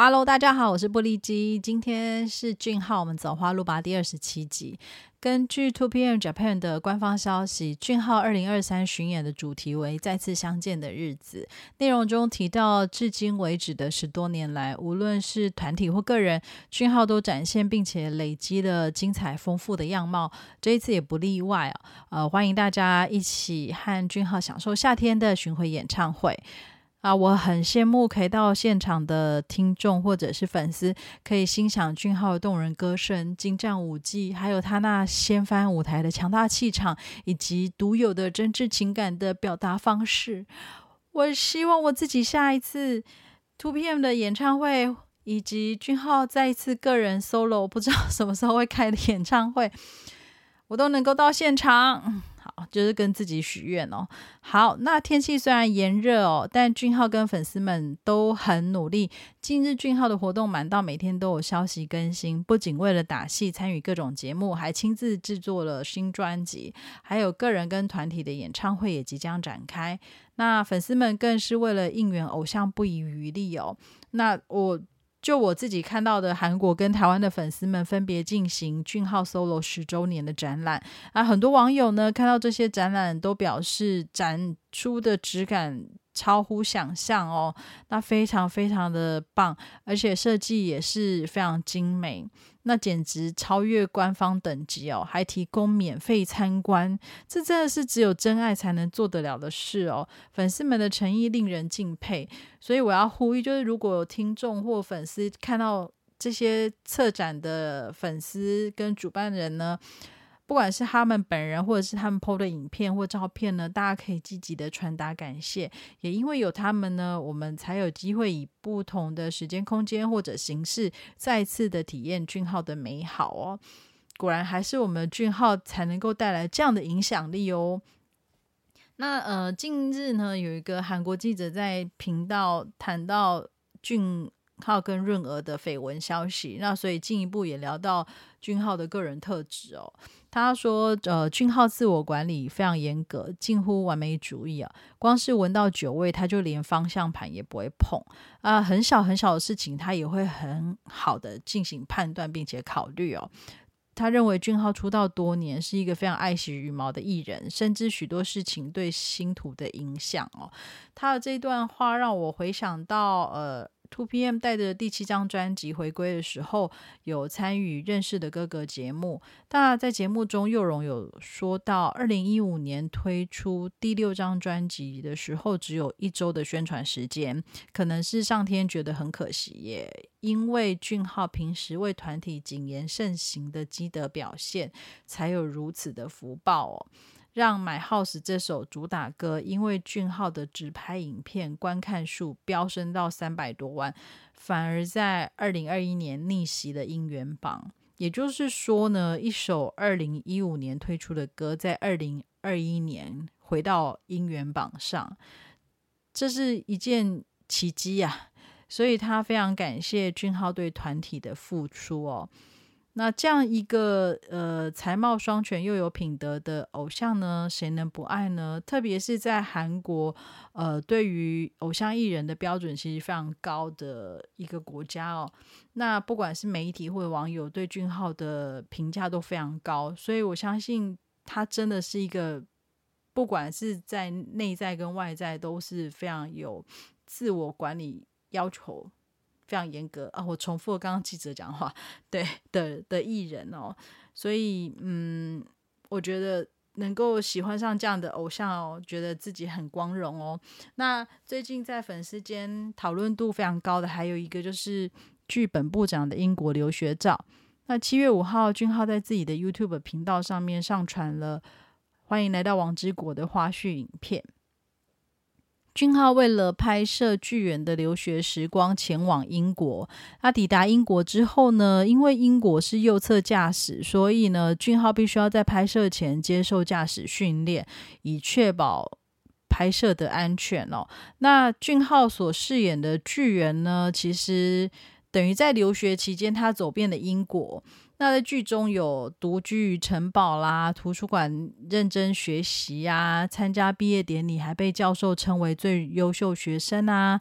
Hello，大家好，我是玻璃基。今天是俊浩，我们走花路吧第二十七集。根据 Two PM Japan 的官方消息，俊浩二零二三巡演的主题为“再次相见的日子”。内容中提到，至今为止的十多年来，无论是团体或个人，俊浩都展现并且累积了精彩丰富的样貌。这一次也不例外啊！呃，欢迎大家一起和俊浩享受夏天的巡回演唱会。啊，我很羡慕可以到现场的听众或者是粉丝，可以欣赏俊浩的动人歌声、精湛舞技，还有他那掀翻舞台的强大气场，以及独有的真挚情感的表达方式。我希望我自己下一次 Two PM 的演唱会，以及俊浩再一次个人 solo，不知道什么时候会开的演唱会，我都能够到现场。就是跟自己许愿哦。好，那天气虽然炎热哦，但俊浩跟粉丝们都很努力。近日俊浩的活动满到每天都有消息更新，不仅为了打戏参与各种节目，还亲自制作了新专辑，还有个人跟团体的演唱会也即将展开。那粉丝们更是为了应援偶像不遗余力哦。那我。就我自己看到的，韩国跟台湾的粉丝们分别进行俊浩 solo 十周年的展览啊，很多网友呢看到这些展览都表示展出的质感。超乎想象哦，那非常非常的棒，而且设计也是非常精美，那简直超越官方等级哦，还提供免费参观，这真的是只有真爱才能做得了的事哦。粉丝们的诚意令人敬佩，所以我要呼吁，就是如果有听众或粉丝看到这些策展的粉丝跟主办人呢。不管是他们本人，或者是他们 PO 的影片或照片呢，大家可以积极的传达感谢。也因为有他们呢，我们才有机会以不同的时间、空间或者形式，再次的体验俊浩的美好哦。果然还是我们俊浩才能够带来这样的影响力哦。那呃，近日呢，有一个韩国记者在频道谈到俊浩跟润儿的绯闻消息，那所以进一步也聊到俊浩的个人特质哦。他说：“呃，俊浩自我管理非常严格，近乎完美主义啊。光是闻到酒味，他就连方向盘也不会碰啊。很小很小的事情，他也会很好的进行判断并且考虑哦。他认为俊浩出道多年，是一个非常爱惜羽毛的艺人，深知许多事情对星途的影响哦。他的这段话让我回想到，呃。” Two PM 带着第七张专辑回归的时候，有参与认识的哥哥节目。那在节目中，佑荣有说到，二零一五年推出第六张专辑的时候，只有一周的宣传时间，可能是上天觉得很可惜，也因为俊浩平时为团体谨言慎行的积德表现，才有如此的福报哦。让《My House》这首主打歌，因为俊浩的直拍影片观看数飙升到三百多万，反而在二零二一年逆袭了音源榜。也就是说呢，一首二零一五年推出的歌，在二零二一年回到音源榜上，这是一件奇迹啊！所以他非常感谢俊浩对团体的付出哦。那这样一个呃才貌双全又有品德的偶像呢，谁能不爱呢？特别是在韩国，呃，对于偶像艺人的标准其实非常高的一个国家哦。那不管是媒体或者网友对俊浩的评价都非常高，所以我相信他真的是一个不管是在内在跟外在都是非常有自我管理要求。非常严格啊！我重复了刚刚记者讲话，对的的艺人哦，所以嗯，我觉得能够喜欢上这样的偶像哦，觉得自己很光荣哦。那最近在粉丝间讨论度非常高的，还有一个就是剧本部长的英国留学照。那七月五号，俊浩在自己的 YouTube 频道上面上传了欢迎来到王之国的花絮影片。俊浩为了拍摄巨源的留学时光，前往英国。他抵达英国之后呢，因为英国是右侧驾驶，所以呢，俊浩必须要在拍摄前接受驾驶训练，以确保拍摄的安全哦。那俊浩所饰演的巨源呢，其实等于在留学期间，他走遍了英国。那在剧中有独居于城堡啦，图书馆认真学习呀，参加毕业典礼还被教授称为最优秀学生啊，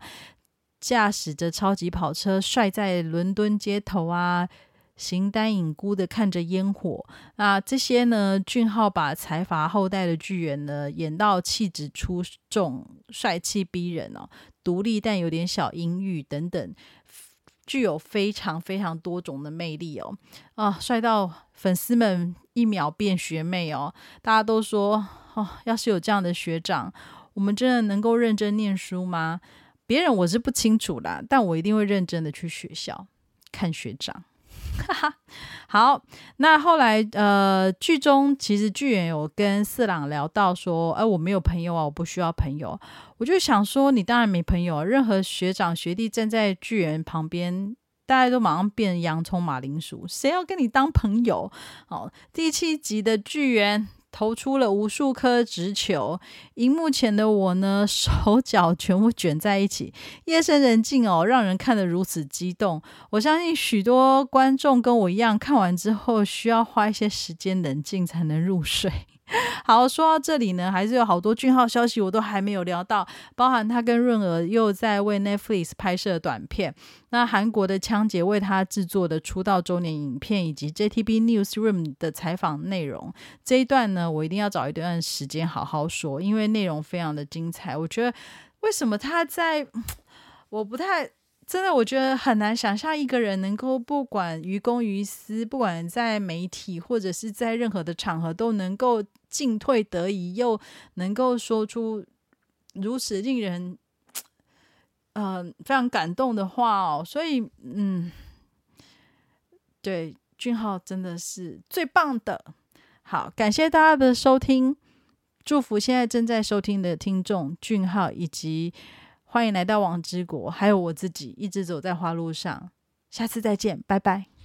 驾驶着超级跑车帅在伦敦街头啊，形单影孤的看着烟火。那这些呢，俊浩把财阀后代的巨人呢演到气质出众、帅气逼人哦，独立但有点小阴郁等等。具有非常非常多种的魅力哦，啊，帅到粉丝们一秒变学妹哦！大家都说哦，要是有这样的学长，我们真的能够认真念书吗？别人我是不清楚啦，但我一定会认真的去学校看学长。哈哈，好，那后来呃，剧中其实剧演有跟四郎聊到说，哎，我没有朋友啊，我不需要朋友。我就想说，你当然没朋友啊，任何学长学弟站在巨人旁边，大家都马上变洋葱马铃薯，谁要跟你当朋友？好，第七集的巨人。投出了无数颗直球，荧幕前的我呢，手脚全部卷在一起，夜深人静哦，让人看得如此激动。我相信许多观众跟我一样，看完之后需要花一些时间冷静才能入睡。好，说到这里呢，还是有好多俊浩消息我都还没有聊到，包含他跟润儿又在为 Netflix 拍摄短片，那韩国的枪姐为他制作的出道周年影片，以及 JTB Newsroom 的采访内容。这一段呢，我一定要找一段时间好好说，因为内容非常的精彩。我觉得为什么他在，我不太。真的，我觉得很难想象一个人能够不管于公于私，不管在媒体或者是在任何的场合，都能够进退得宜，又能够说出如此令人嗯非常感动的话哦。所以，嗯，对，俊浩真的是最棒的。好，感谢大家的收听，祝福现在正在收听的听众俊浩以及。欢迎来到王之国，还有我自己一直走在花路上，下次再见，拜拜。